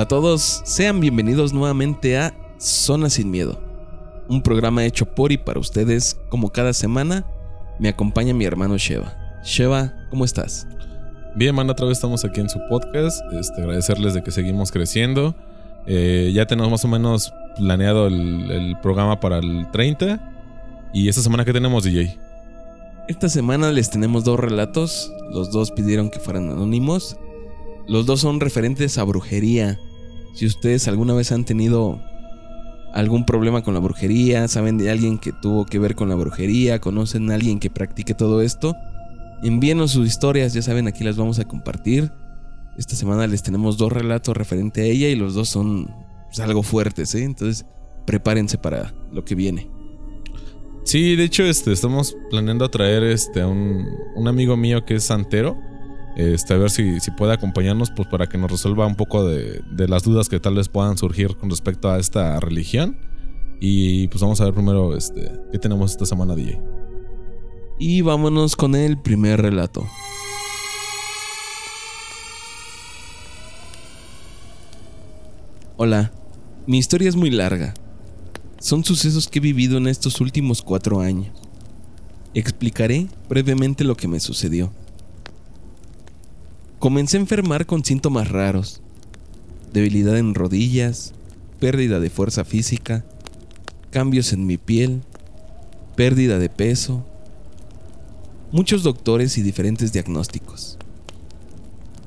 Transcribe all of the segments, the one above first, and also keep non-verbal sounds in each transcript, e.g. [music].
Hola a todos, sean bienvenidos nuevamente a Zona Sin Miedo, un programa hecho por y para ustedes. Como cada semana, me acompaña mi hermano Sheva. Sheva, ¿cómo estás? Bien, man, otra vez estamos aquí en su podcast. Este, agradecerles de que seguimos creciendo. Eh, ya tenemos más o menos planeado el, el programa para el 30. ¿Y esta semana qué tenemos, DJ? Esta semana les tenemos dos relatos. Los dos pidieron que fueran anónimos. Los dos son referentes a brujería. Si ustedes alguna vez han tenido algún problema con la brujería, saben de alguien que tuvo que ver con la brujería, conocen a alguien que practique todo esto, envíenos sus historias, ya saben, aquí las vamos a compartir. Esta semana les tenemos dos relatos referente a ella y los dos son pues, algo fuertes, ¿eh? Entonces, prepárense para lo que viene. Sí, de hecho, este, estamos planeando traer este, a un, un amigo mío que es santero este, a ver si, si, puede acompañarnos pues, para que nos resuelva un poco de, de, las dudas que tal vez puedan surgir con respecto a esta religión. Y pues vamos a ver primero este, qué tenemos esta semana, DJ. Y vámonos con el primer relato. Hola, mi historia es muy larga. Son sucesos que he vivido en estos últimos cuatro años. Explicaré brevemente lo que me sucedió. Comencé a enfermar con síntomas raros. Debilidad en rodillas, pérdida de fuerza física, cambios en mi piel, pérdida de peso, muchos doctores y diferentes diagnósticos.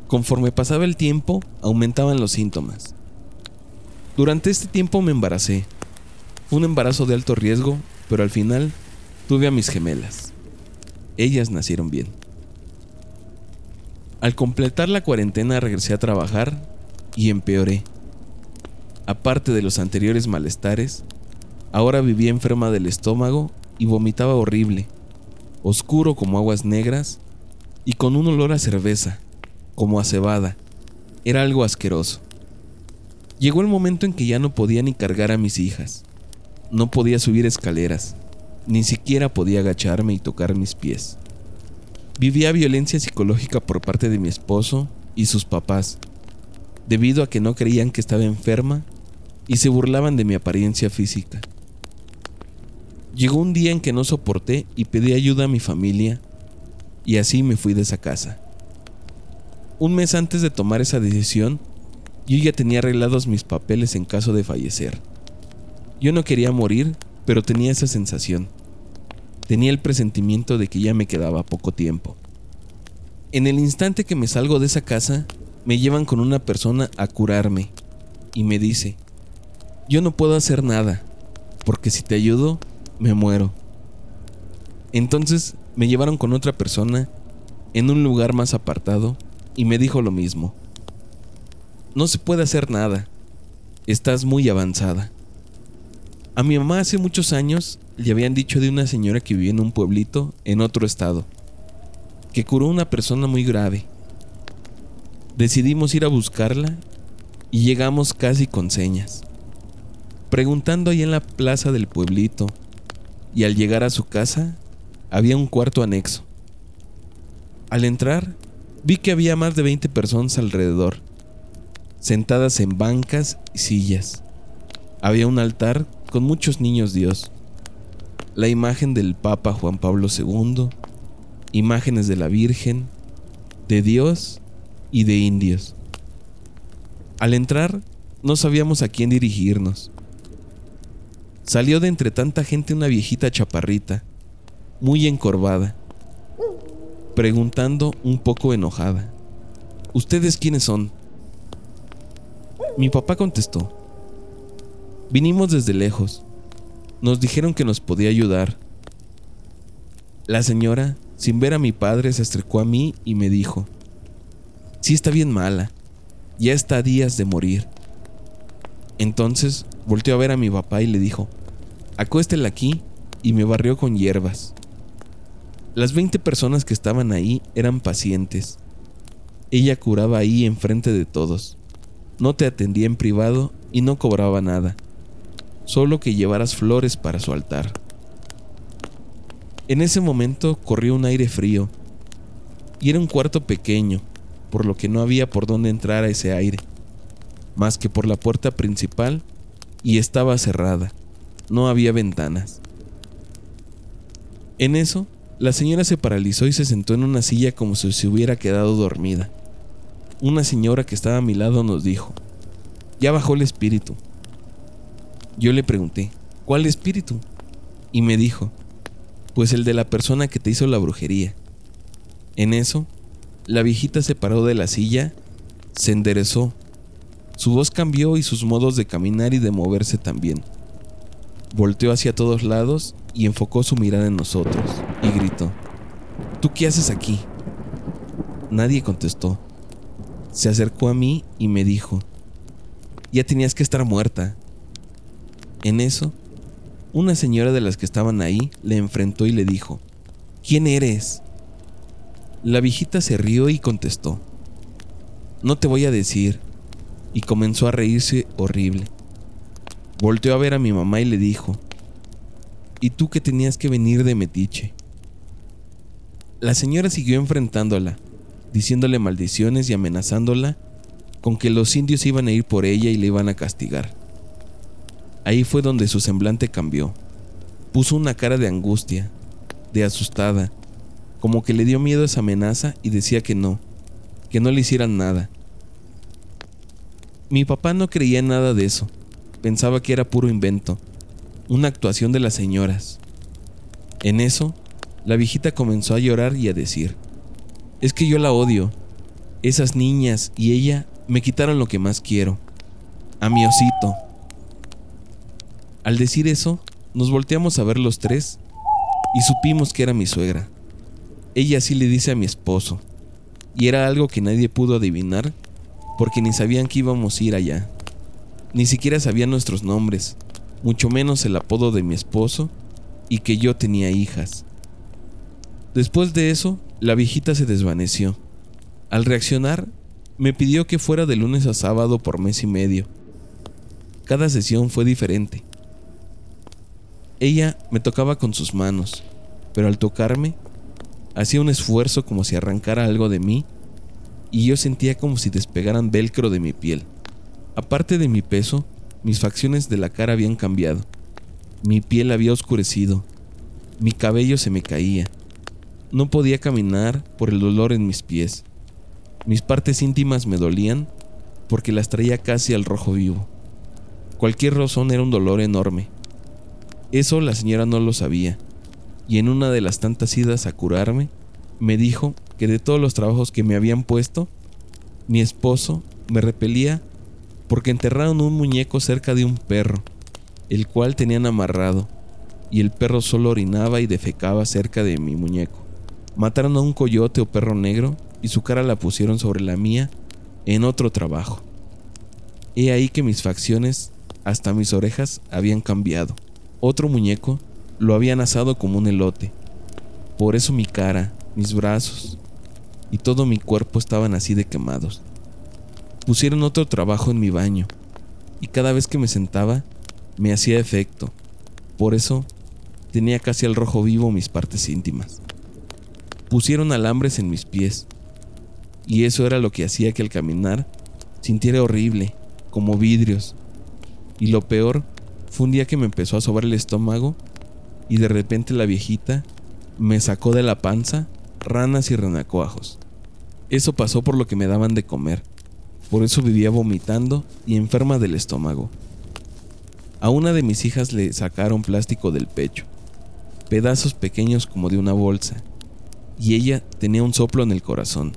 Conforme pasaba el tiempo, aumentaban los síntomas. Durante este tiempo me embaracé. Un embarazo de alto riesgo, pero al final tuve a mis gemelas. Ellas nacieron bien. Al completar la cuarentena regresé a trabajar y empeoré. Aparte de los anteriores malestares, ahora vivía enferma del estómago y vomitaba horrible, oscuro como aguas negras y con un olor a cerveza, como a cebada. Era algo asqueroso. Llegó el momento en que ya no podía ni cargar a mis hijas. No podía subir escaleras, ni siquiera podía agacharme y tocar mis pies. Vivía violencia psicológica por parte de mi esposo y sus papás, debido a que no creían que estaba enferma y se burlaban de mi apariencia física. Llegó un día en que no soporté y pedí ayuda a mi familia y así me fui de esa casa. Un mes antes de tomar esa decisión, yo ya tenía arreglados mis papeles en caso de fallecer. Yo no quería morir, pero tenía esa sensación. Tenía el presentimiento de que ya me quedaba poco tiempo. En el instante que me salgo de esa casa, me llevan con una persona a curarme y me dice, yo no puedo hacer nada, porque si te ayudo, me muero. Entonces me llevaron con otra persona en un lugar más apartado y me dijo lo mismo. No se puede hacer nada, estás muy avanzada. A mi mamá hace muchos años le habían dicho de una señora que vivía en un pueblito en otro estado, que curó una persona muy grave. Decidimos ir a buscarla y llegamos casi con señas. Preguntando ahí en la plaza del pueblito, y al llegar a su casa había un cuarto anexo. Al entrar, vi que había más de 20 personas alrededor, sentadas en bancas y sillas. Había un altar con muchos niños Dios, la imagen del Papa Juan Pablo II, imágenes de la Virgen, de Dios y de indios. Al entrar, no sabíamos a quién dirigirnos. Salió de entre tanta gente una viejita chaparrita, muy encorvada, preguntando un poco enojada, ¿Ustedes quiénes son? Mi papá contestó, Vinimos desde lejos. Nos dijeron que nos podía ayudar. La señora, sin ver a mi padre, se acercó a mí y me dijo, sí está bien mala, ya está a días de morir. Entonces volteó a ver a mi papá y le dijo, acuéstela aquí y me barrió con hierbas. Las 20 personas que estaban ahí eran pacientes. Ella curaba ahí enfrente de todos. No te atendía en privado y no cobraba nada solo que llevaras flores para su altar. En ese momento corrió un aire frío, y era un cuarto pequeño, por lo que no había por dónde entrar a ese aire. más que por la puerta principal y estaba cerrada. No había ventanas. En eso, la señora se paralizó y se sentó en una silla como si se hubiera quedado dormida. Una señora que estaba a mi lado nos dijo, ya bajó el espíritu. Yo le pregunté, ¿cuál espíritu? Y me dijo, pues el de la persona que te hizo la brujería. En eso, la viejita se paró de la silla, se enderezó, su voz cambió y sus modos de caminar y de moverse también. Volteó hacia todos lados y enfocó su mirada en nosotros y gritó, ¿Tú qué haces aquí? Nadie contestó. Se acercó a mí y me dijo, ya tenías que estar muerta. En eso, una señora de las que estaban ahí le enfrentó y le dijo, ¿quién eres? La viejita se rió y contestó, no te voy a decir, y comenzó a reírse horrible. Volteó a ver a mi mamá y le dijo, ¿y tú que tenías que venir de Metiche? La señora siguió enfrentándola, diciéndole maldiciones y amenazándola con que los indios iban a ir por ella y le iban a castigar. Ahí fue donde su semblante cambió. Puso una cara de angustia, de asustada, como que le dio miedo esa amenaza y decía que no, que no le hicieran nada, mi papá no creía en nada de eso. Pensaba que era puro invento, una actuación de las señoras. En eso, la viejita comenzó a llorar y a decir, es que yo la odio. Esas niñas y ella me quitaron lo que más quiero, a mi osito. Al decir eso, nos volteamos a ver los tres y supimos que era mi suegra. Ella sí le dice a mi esposo, y era algo que nadie pudo adivinar porque ni sabían que íbamos a ir allá. Ni siquiera sabían nuestros nombres, mucho menos el apodo de mi esposo y que yo tenía hijas. Después de eso, la viejita se desvaneció. Al reaccionar, me pidió que fuera de lunes a sábado por mes y medio. Cada sesión fue diferente. Ella me tocaba con sus manos, pero al tocarme, hacía un esfuerzo como si arrancara algo de mí y yo sentía como si despegaran velcro de mi piel. Aparte de mi peso, mis facciones de la cara habían cambiado. Mi piel había oscurecido. Mi cabello se me caía. No podía caminar por el dolor en mis pies. Mis partes íntimas me dolían porque las traía casi al rojo vivo. Cualquier rozón era un dolor enorme. Eso la señora no lo sabía, y en una de las tantas idas a curarme, me dijo que de todos los trabajos que me habían puesto, mi esposo me repelía porque enterraron un muñeco cerca de un perro, el cual tenían amarrado, y el perro solo orinaba y defecaba cerca de mi muñeco. Mataron a un coyote o perro negro y su cara la pusieron sobre la mía en otro trabajo. He ahí que mis facciones, hasta mis orejas, habían cambiado. Otro muñeco lo habían asado como un elote. Por eso mi cara, mis brazos y todo mi cuerpo estaban así de quemados. Pusieron otro trabajo en mi baño y cada vez que me sentaba me hacía efecto. Por eso tenía casi al rojo vivo mis partes íntimas. Pusieron alambres en mis pies y eso era lo que hacía que al caminar sintiera horrible, como vidrios. Y lo peor fue un día que me empezó a sobar el estómago y de repente la viejita me sacó de la panza ranas y renacuajos. Eso pasó por lo que me daban de comer. Por eso vivía vomitando y enferma del estómago. A una de mis hijas le sacaron plástico del pecho, pedazos pequeños como de una bolsa, y ella tenía un soplo en el corazón,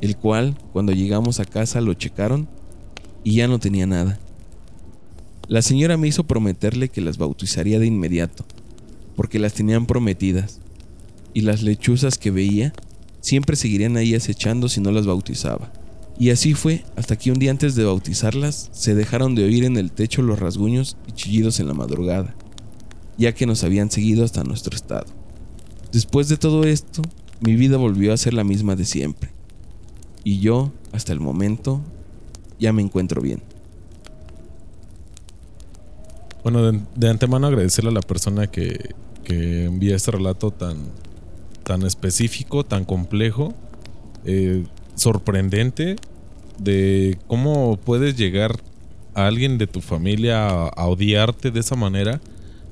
el cual, cuando llegamos a casa, lo checaron y ya no tenía nada. La señora me hizo prometerle que las bautizaría de inmediato, porque las tenían prometidas, y las lechuzas que veía siempre seguirían ahí acechando si no las bautizaba. Y así fue hasta que un día antes de bautizarlas se dejaron de oír en el techo los rasguños y chillidos en la madrugada, ya que nos habían seguido hasta nuestro estado. Después de todo esto, mi vida volvió a ser la misma de siempre. Y yo, hasta el momento, ya me encuentro bien. Bueno, de, antemano agradecerle a la persona que, que envía este relato tan, tan específico, tan complejo, eh, sorprendente de cómo puedes llegar a alguien de tu familia a, odiarte de esa manera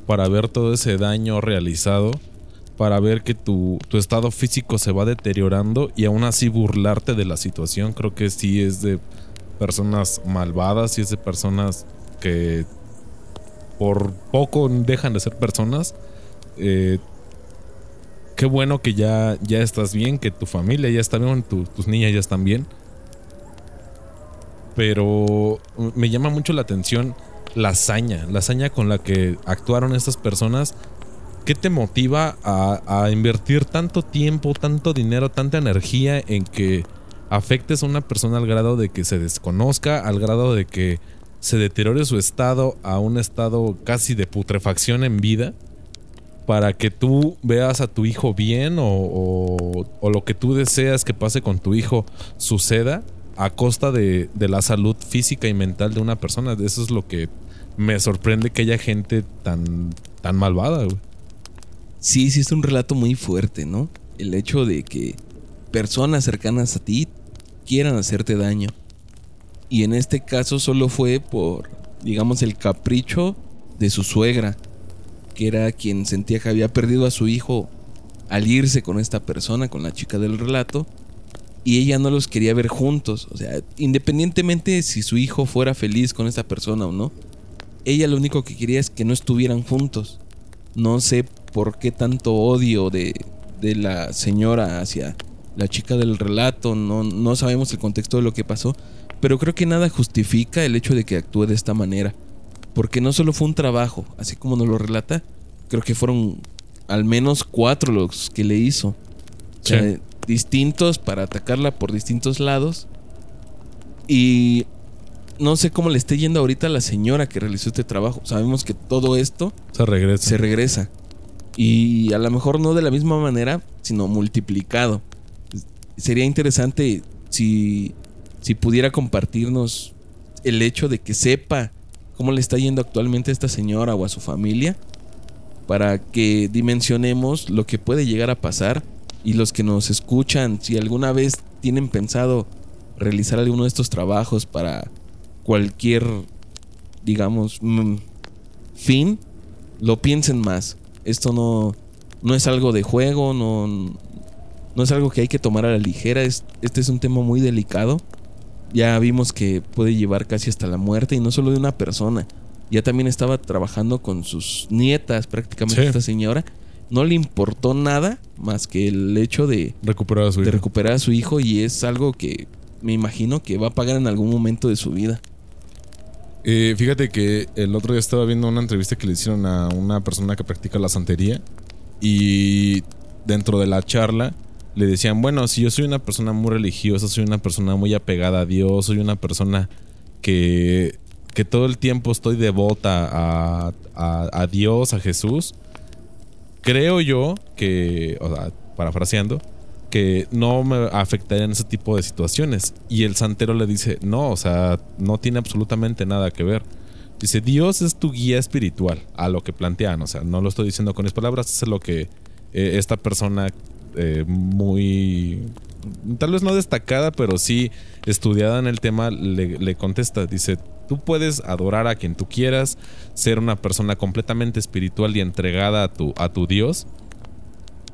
para ver todo ese daño realizado, para ver que tu, tu estado físico se va deteriorando y aún así burlarte de la situación. Creo que sí es de personas malvadas y es de personas que por poco dejan de ser personas. Eh, qué bueno que ya, ya estás bien, que tu familia ya está bien, tu- tus niñas ya están bien. Pero me llama mucho la atención la hazaña, la hazaña con la que actuaron estas personas. ¿Qué te motiva a invertir tanto tiempo, tanto dinero, tanta energía en que afectes a una persona al grado de que se desconozca, al grado de que se deteriore su estado a un estado casi de putrefacción en vida? para que tú veas a tu hijo bien o, o- lo que tú deseas que pase con tu hijo suceda a costa de, de la salud física y mental de una persona. Eso es lo que me sorprende que haya gente tan, tan malvada, güey. Sí, sí es un relato muy fuerte, ¿no? El hecho de que personas cercanas a ti quieran hacerte daño. Y en este caso solo fue por, digamos, el capricho de su suegra, que era quien sentía que había perdido a su hijo al irse con esta persona, con la chica del relato, y ella no los quería ver juntos. O sea, independientemente si su hijo fuera feliz con esta persona o no, ella lo único que quería es que no estuvieran juntos. No sé por qué tanto odio de, de la señora hacia la chica del relato. No, no sabemos el contexto de lo que pasó. Pero creo que nada justifica el hecho de que actúe de esta manera. Porque no solo fue un trabajo, así como nos lo relata, creo que fueron al menos cuatro los que le hizo. O sea, Sí. distintos para atacarla por distintos lados. Y no sé cómo le esté yendo ahorita a la señora que realizó este trabajo. Sabemos que todo esto Se regresa. se regresa. Y a lo mejor no de la misma manera, sino multiplicado. Sería interesante si, si pudiera compartirnos el hecho de que sepa cómo le está yendo actualmente a esta señora o a su familia para que dimensionemos lo que puede llegar a pasar y los que nos escuchan, si alguna vez tienen pensado realizar alguno de estos trabajos para cualquier, digamos, mm, fin, lo piensen más. Esto no, no es algo de juego, no, no es algo que hay que tomar a la ligera. Es, este es un tema muy delicado. Ya vimos que puede llevar casi hasta la muerte y no solo de una persona. Ya también estaba trabajando con sus nietas prácticamente Sí. esta señora. No le importó nada más que el hecho de, Recuperar a su de hijo. recuperar a su hijo y es algo que me imagino que va a pagar en algún momento de su vida. Eh, fíjate que el otro día estaba viendo una entrevista que le hicieron a una persona que practica la santería y dentro de la charla le decían, bueno, si yo soy una persona muy religiosa, soy una persona muy apegada a Dios, soy una persona que, que todo el tiempo estoy devota a, a- Dios, a Jesús, creo yo que, o sea, parafraseando, que no me afectarían ese tipo de situaciones. Y el santero le dice, no, o sea, no tiene absolutamente nada que ver. Dice, Dios es tu guía espiritual, a lo que plantean, o sea, no lo estoy diciendo con mis palabras, es lo que eh, esta persona eh, muy, tal vez no destacada, pero sí estudiada en el tema, le, le contesta, dice, tú puedes adorar a quien tú quieras, ser una persona completamente espiritual y entregada a tu, a tu Dios,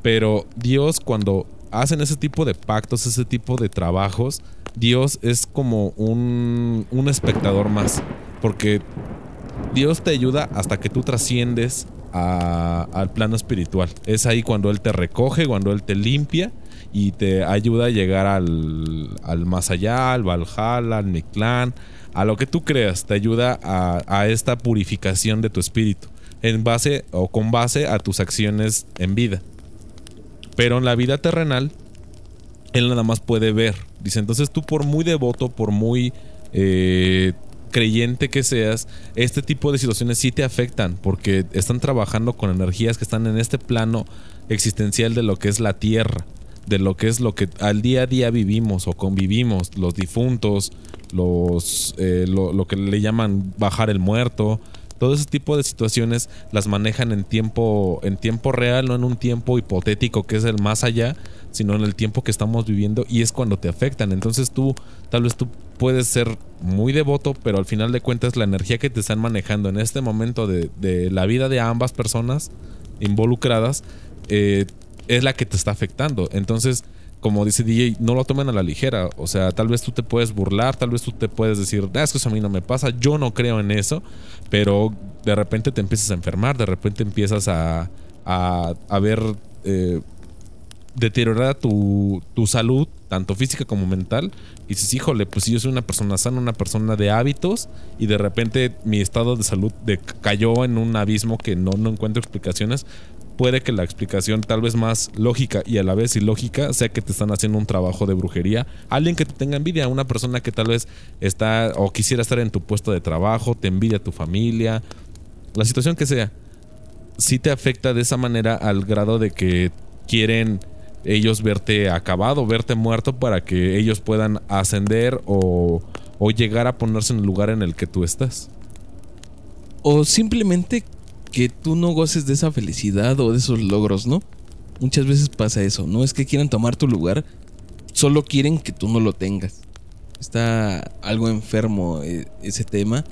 pero Dios cuando hacen ese tipo de pactos, ese tipo de trabajos, Dios es como un, un espectador más. Porque Dios te ayuda hasta que tú trasciendes al plano espiritual. Es ahí cuando Él te recoge, cuando Él te limpia y te ayuda a llegar al, al más allá, al Valhalla, al Mictlán, a lo que tú creas. Te ayuda a, a esta purificación de tu espíritu en base o con base a tus acciones en vida. Pero en la vida terrenal, él nada más puede ver. Dice, entonces tú por muy devoto, por muy eh, creyente que seas, este tipo de situaciones sí te afectan porque están trabajando con energías que están en este plano existencial de lo que es la tierra, de lo que es lo que al día a día vivimos o convivimos, los difuntos, los, eh, lo, lo que le llaman bajar el muerto. Todo ese tipo de situaciones las manejan en tiempo, en tiempo real, no en un tiempo hipotético que es el más allá, sino en el tiempo que estamos viviendo y es cuando te afectan. Entonces tú, tal vez tú puedes ser muy devoto, pero al final de cuentas la energía que te están manejando en este momento de, de la vida de ambas personas involucradas eh, es la que te está afectando. Entonces, como dice DJ, no lo tomen a la ligera. O sea, tal vez tú te puedes burlar, tal vez tú te puedes decir, ah, es que eso a mí no me pasa, yo no creo en eso, pero de repente te empiezas a enfermar, de repente empiezas a, a, ver eh, deteriorada tu, tu, salud, tanto física como mental. Y dices, híjole, pues si yo soy una persona sana, una persona de hábitos, y de repente mi estado de salud cayó en un abismo que no, no encuentro explicaciones, puede que la explicación tal vez más lógica y a la vez ilógica sea que te están haciendo un trabajo de brujería. Alguien que te tenga envidia, una persona que tal vez está o quisiera estar en tu puesto de trabajo, te envidia tu familia, la situación que sea. Sí te afecta de esa manera al grado de que quieren ellos verte acabado, verte muerto para que ellos puedan ascender o, llegar a ponerse en el lugar en el que tú estás. O simplemente que tú no goces de esa felicidad o de esos logros, ¿no? Muchas veces pasa eso, no es que quieran tomar tu lugar, solo quieren que tú no lo tengas. Está algo enfermo eh, ese tema,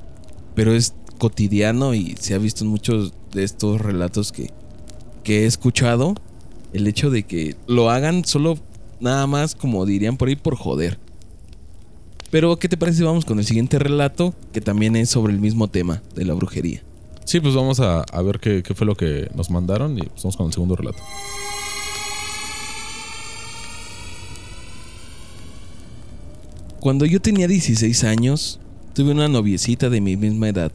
pero es cotidiano y se ha visto en muchos de estos relatos que he escuchado, el hecho de que lo hagan solo nada más como dirían por ahí por joder. Pero, ¿qué te parece si vamos con el siguiente relato, que también es sobre el mismo tema de la brujería? Sí, pues vamos a, ver qué, fue lo que nos mandaron y pues vamos con el segundo relato. Cuando yo tenía 16 años, tuve una noviecita de mi misma edad.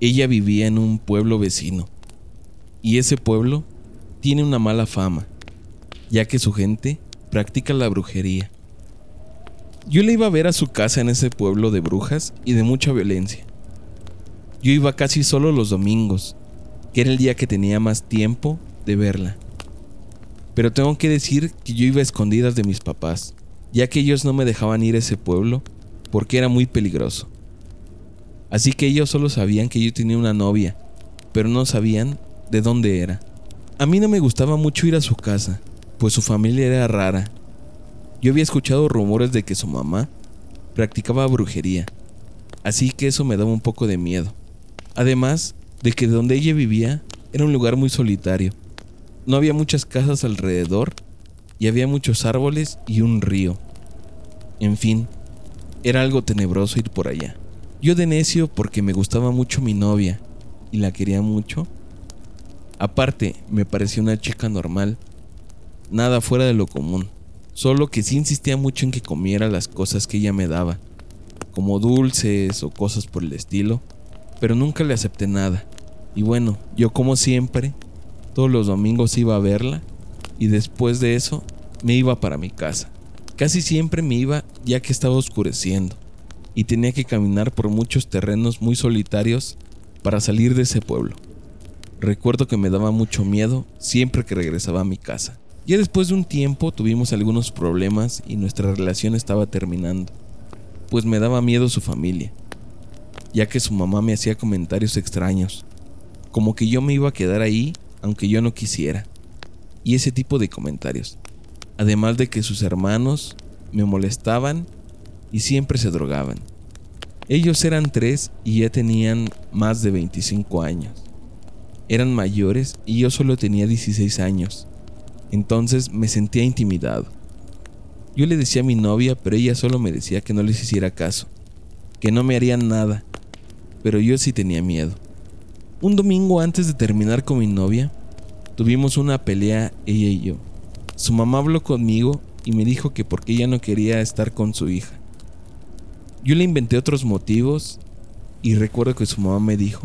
Ella vivía en un pueblo vecino. Y ese pueblo tiene una mala fama, ya que su gente practica la brujería. Yo le iba a ver a su casa en ese pueblo de brujas y de mucha violencia. Yo iba casi solo los domingos, que era el día que tenía más tiempo de verla. Pero tengo que decir que yo iba a escondidas de mis papás, ya que ellos no me dejaban ir a ese pueblo porque era muy peligroso. Así que ellos solo sabían que yo tenía una novia, pero no sabían de dónde era. A mí no me gustaba mucho ir a su casa, pues su familia era rara. Yo había escuchado rumores de que su mamá practicaba brujería, así que eso me daba un poco de miedo. Además de que donde ella vivía era un lugar muy solitario. No había muchas casas alrededor y había muchos árboles y un río. En fin, era algo tenebroso ir por allá. Yo de necio porque me gustaba mucho mi novia y la quería mucho. Aparte, me parecía una chica normal, nada fuera de lo común, solo que sí insistía mucho en que comiera las cosas que ella me daba, como dulces o cosas por el estilo, pero nunca le acepté nada. Y bueno, yo como siempre, todos los domingos iba a verla y después de eso me iba para mi casa. Casi siempre me iba ya que estaba oscureciendo y tenía que caminar por muchos terrenos muy solitarios para salir de ese pueblo. Recuerdo que me daba mucho miedo siempre que regresaba a mi casa. Ya después de un tiempo tuvimos algunos problemas y nuestra relación estaba terminando, pues me daba miedo su familia ya que su mamá me hacía comentarios extraños, como que yo me iba a quedar ahí aunque yo no quisiera, y ese tipo de comentarios, además de que sus hermanos me molestaban y siempre se drogaban. Ellos eran tres y ya tenían más de 25 años. Eran mayores y yo solo tenía 16 años. Entonces me sentía intimidado. Yo le decía a mi novia, pero ella solo me decía que no les hiciera caso, que no me harían nada, pero yo sí tenía miedo. Un domingo antes de terminar con mi novia, tuvimos una pelea ella y yo. Su mamá habló conmigo y me dijo que porque ella no quería estar con su hija. Yo le inventé otros motivos y recuerdo que su mamá me dijo,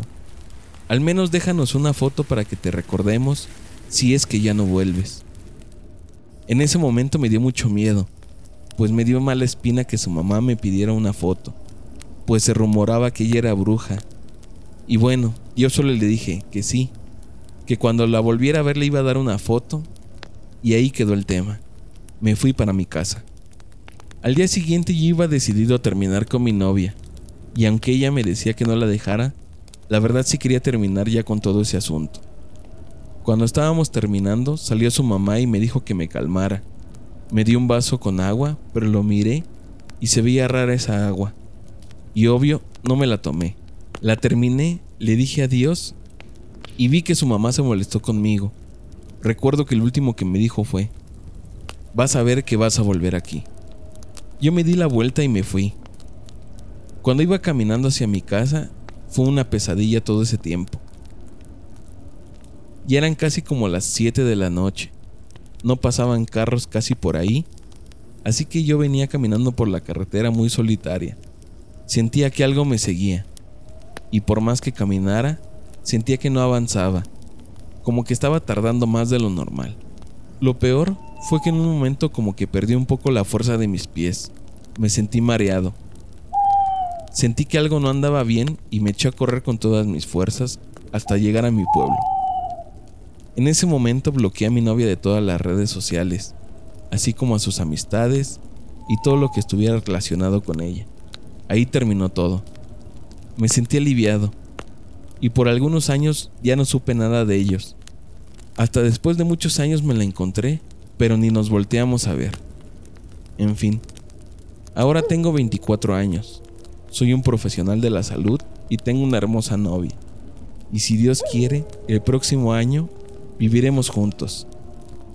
al menos déjanos una foto para que te recordemos si es que ya no vuelves. En ese momento me dio mucho miedo, pues me dio mala espina que su mamá me pidiera una foto pues se rumoraba que ella era bruja. Y bueno, yo solo le dije que sí, que cuando la volviera a ver le iba a dar una foto, y ahí quedó el tema. Me fui para mi casa. Al día siguiente yo iba decidido a terminar con mi novia, y aunque ella me decía que no la dejara, la verdad sí quería terminar ya con todo ese asunto. Cuando estábamos terminando, salió su mamá y me dijo que me calmara, Me dio un vaso con agua, pero lo miré y se veía rara esa agua. Y obvio, no me la tomé. La terminé, le dije adiós y vi que su mamá se molestó conmigo. Recuerdo que el último que me dijo fue, vas a ver que vas a volver aquí. Yo me di la vuelta y me fui. Cuando iba caminando hacia mi casa, fue una pesadilla todo ese tiempo. Ya eran casi como las 7 de la noche. No pasaban carros casi por ahí, así que yo venía caminando por la carretera muy solitaria. Sentía que algo me seguía, y por más que caminara, sentía que no avanzaba, como que estaba tardando más de lo normal. Lo peor fue que en un momento como que perdí un poco la fuerza de mis pies. Me sentí mareado. Sentí que algo no andaba bien y me eché a correr con todas mis fuerzas hasta llegar a mi pueblo. En ese momento bloqueé a mi novia de todas las redes sociales, así como a sus amistades y todo lo que estuviera relacionado con ella. Ahí terminó todo. Me sentí aliviado y por algunos años ya no supe nada de ellos. Hasta después de muchos años me la encontré, pero ni nos volteamos a ver. En fin, ahora tengo 24 años, soy un profesional de la salud y tengo una hermosa novia. Y si Dios quiere, el próximo año Viviremos juntos.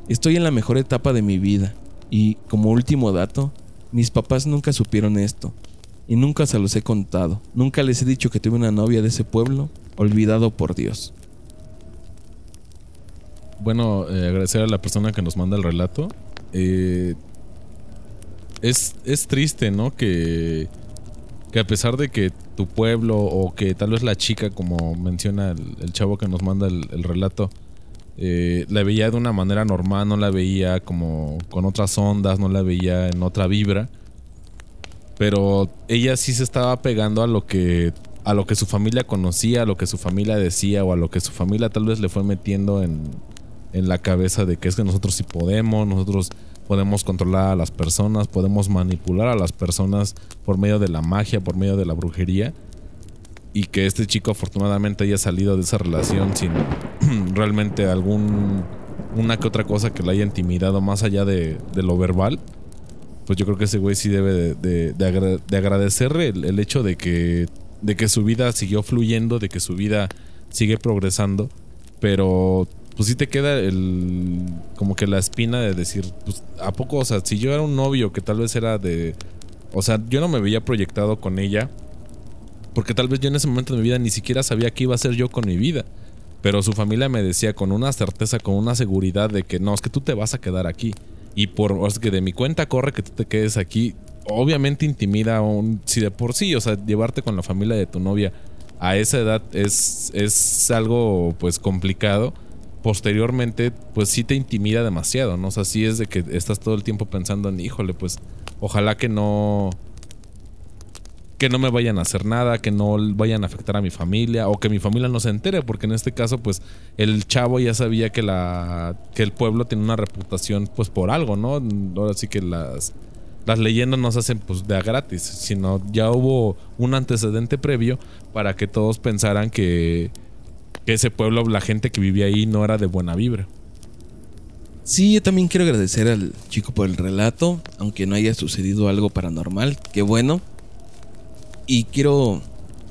Estoy en la mejor etapa de mi vida y, como último dato, mis papás nunca supieron esto y nunca se los he contado. Nunca les he dicho que tuve una novia de ese pueblo, olvidado por Dios. Bueno, eh, agradecer a la persona que nos manda el relato. Eh, es, es, triste, ¿no? Que, que a pesar de que tu pueblo o que tal vez la chica, como menciona el, chavo que nos manda el relato, eh, la veía de una manera normal, no la veía como con otras ondas, no la veía en otra vibra. Pero ella sí se estaba pegando a lo que a lo que su familia conocía, a lo que su familia decía o a lo que su familia tal vez le fue metiendo en, en la cabeza de que es que nosotros sí podemos, nosotros podemos controlar a las personas, podemos manipular a las personas por medio de la magia, por medio de la brujería y que este chico afortunadamente haya salido de esa relación sin [clears throat] realmente algún una que otra cosa que le haya intimidado más allá de, lo verbal, pues yo creo que ese güey sí debe de, de, agradecer el, hecho de que, de que su vida siguió fluyendo, de que su vida sigue progresando, pero pues sí te queda el como que la espina de decir, pues a poco, o sea, si yo era un novio que tal vez era de, o sea, yo no me veía proyectado con ella porque tal vez yo en ese momento de mi vida ni siquiera sabía qué iba a hacer yo con mi vida. Pero su familia me decía con una certeza, con una seguridad de que no, es que tú te vas a quedar aquí. Y por, o que de mi cuenta corre que tú te quedes aquí. Obviamente intimida, un, si de por sí, o sea, llevarte con la familia de tu novia a esa edad es, es algo pues complicado. Posteriormente, pues sí te intimida demasiado, ¿no? O sea, sí es de que estás todo el tiempo pensando en, híjole, pues ojalá que no, que no me vayan a hacer nada, que no vayan a afectar a mi familia o que mi familia no se entere, porque en este caso pues el chavo ya sabía que la que el pueblo tiene una reputación pues por algo, ¿no? Ahora sí que las las leyendas no se hacen pues de a gratis, sino ya hubo un antecedente previo para que todos pensaran que, que ese pueblo, la gente que vivía ahí no era de buena vibra. Sí, yo también quiero agradecer al chico por el relato, aunque no haya sucedido algo paranormal, qué bueno. Y quiero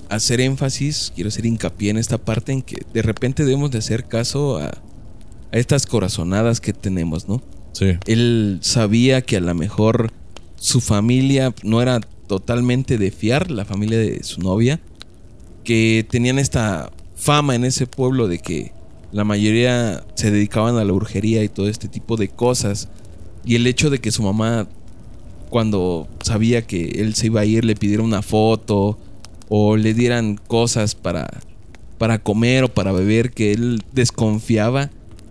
hacer énfasis, quiero hacer hincapié en esta parte en que de repente debemos de hacer caso a, estas corazonadas que tenemos, ¿no? Sí. Él sabía que a lo mejor su familia no era totalmente de fiar, la familia de su novia, que tenían esta fama en ese pueblo de que la mayoría se dedicaban a la brujería y todo este tipo de cosas. Y el hecho de que su mamá cuando sabía que él se iba a ir le pidiera una foto o le dieran cosas para, para comer o para beber que él desconfiaba.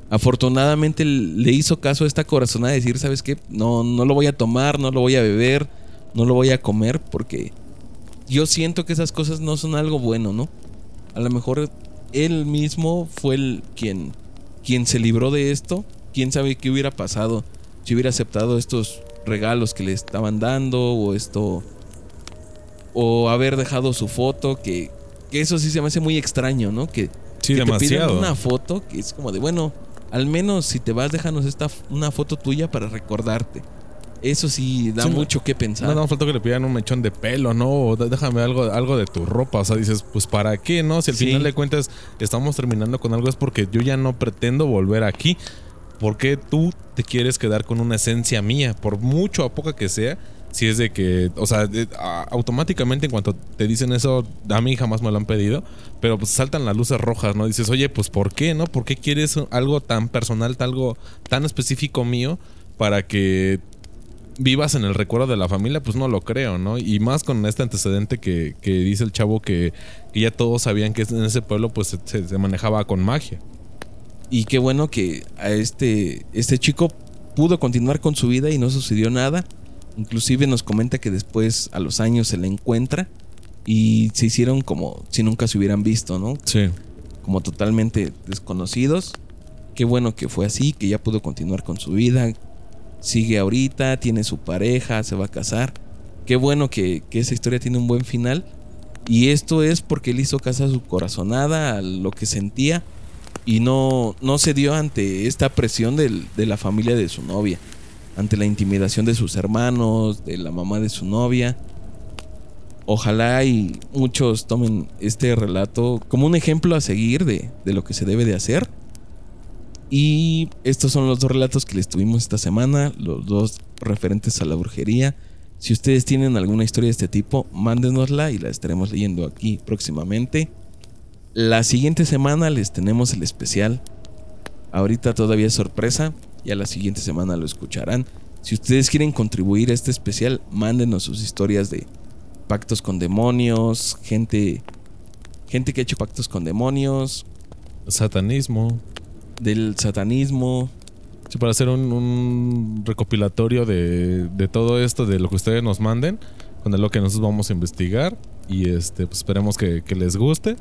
Afortunadamente le hizo caso a esta corazonada de decir, ¿sabes qué? No, no lo voy a tomar, no lo voy a beber, no lo voy a comer porque yo siento que esas cosas no son algo bueno, ¿no? A lo mejor él mismo fue el quien, quien se libró de esto. ¿Quién sabe qué hubiera pasado si hubiera aceptado estos regalos que le estaban dando o esto o haber dejado su foto que, eso sí se me hace muy extraño, ¿no? Que, sí, te piden una foto que es como de bueno, al menos si te vas déjanos esta una foto tuya para recordarte. Eso sí, da Sí, mucho que pensar. No, no falta que le pidan un mechón de pelo, ¿no? O "Da- déjame algo, algo de tu ropa. O sea, dices, pues ¿para qué, no? Si al Sí. final de cuentas estamos terminando con algo es porque yo ya no pretendo volver aquí. ¿Por qué tú te quieres quedar con una esencia mía? Por mucho a poca que sea. Si es de que, o sea, automáticamente en cuanto te dicen eso, a mí jamás me lo han pedido, pero pues saltan las luces rojas, ¿no? Dices, oye, pues ¿por qué, no? ¿Por qué quieres algo tan personal, algo tan específico mío para que vivas en el recuerdo de la familia, pues no lo creo, ¿no? Y más con este antecedente que, que dice el chavo que, que ya todos sabían que en ese pueblo pues se, se manejaba con magia. Y qué bueno que a este, este chico pudo continuar con su vida y no sucedió nada. Inclusive nos comenta que después a los años se le encuentra y se hicieron como si nunca se hubieran visto, ¿no? Sí. Como totalmente desconocidos. Qué bueno que fue así, que ya pudo continuar con su vida. Sigue ahorita, tiene su pareja, se va a casar. Qué bueno que, que esa historia tiene un buen final. Y esto es porque él hizo caso a su corazonada, a lo que sentía. Y no, no se dio ante esta presión de la familia de su novia. Ante la intimidación de sus hermanos, de la mamá de su novia. Ojalá y muchos tomen este relato como un ejemplo a seguir de, de lo que se debe de hacer. Y estos son los dos relatos que les tuvimos esta semana, los dos referentes a la brujería. Si ustedes tienen alguna historia de este tipo, mándenosla y la estaremos leyendo aquí próximamente. La siguiente semana les tenemos el especial. Ahorita todavía es sorpresa, ya la siguiente semana lo escucharán. Si ustedes quieren contribuir a este especial, mándenos sus historias de pactos con demonios, gente gente que ha hecho pactos con demonios, Satanismo. Del satanismo, Sí, para hacer un, recopilatorio de, de todo esto, de lo que ustedes nos manden, con lo que nosotros vamos a investigar. Y este, pues esperemos que, que les guste.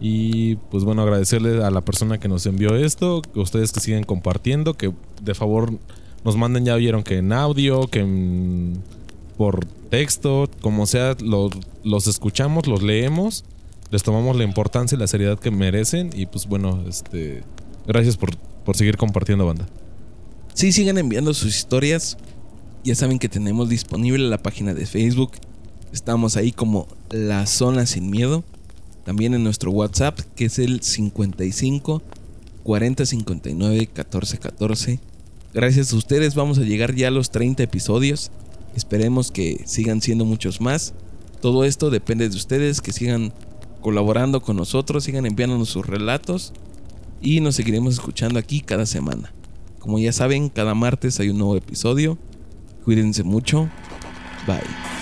Y pues bueno, agradecerle a la persona que nos envió esto, que ustedes que siguen compartiendo, que de favor nos manden, ya vieron que en audio, que en- por texto, como sea, los, los escuchamos, los leemos, les tomamos la importancia y la seriedad que merecen. Y pues bueno, este, gracias por, por seguir compartiendo, banda. Sí, sigan enviando sus historias. Ya saben que tenemos disponible la página de Facebook. Estamos ahí como La Zona Sin Miedo. También en nuestro WhatsApp, que es el 55 40 59 14 14. Gracias a ustedes vamos a llegar ya a los 30 episodios. Esperemos que sigan siendo muchos más. Todo esto depende de ustedes, que sigan colaborando con nosotros, sigan enviándonos sus relatos y nos seguiremos escuchando aquí cada semana. Como ya saben, cada martes hay un nuevo episodio. Cuídense mucho. Bye.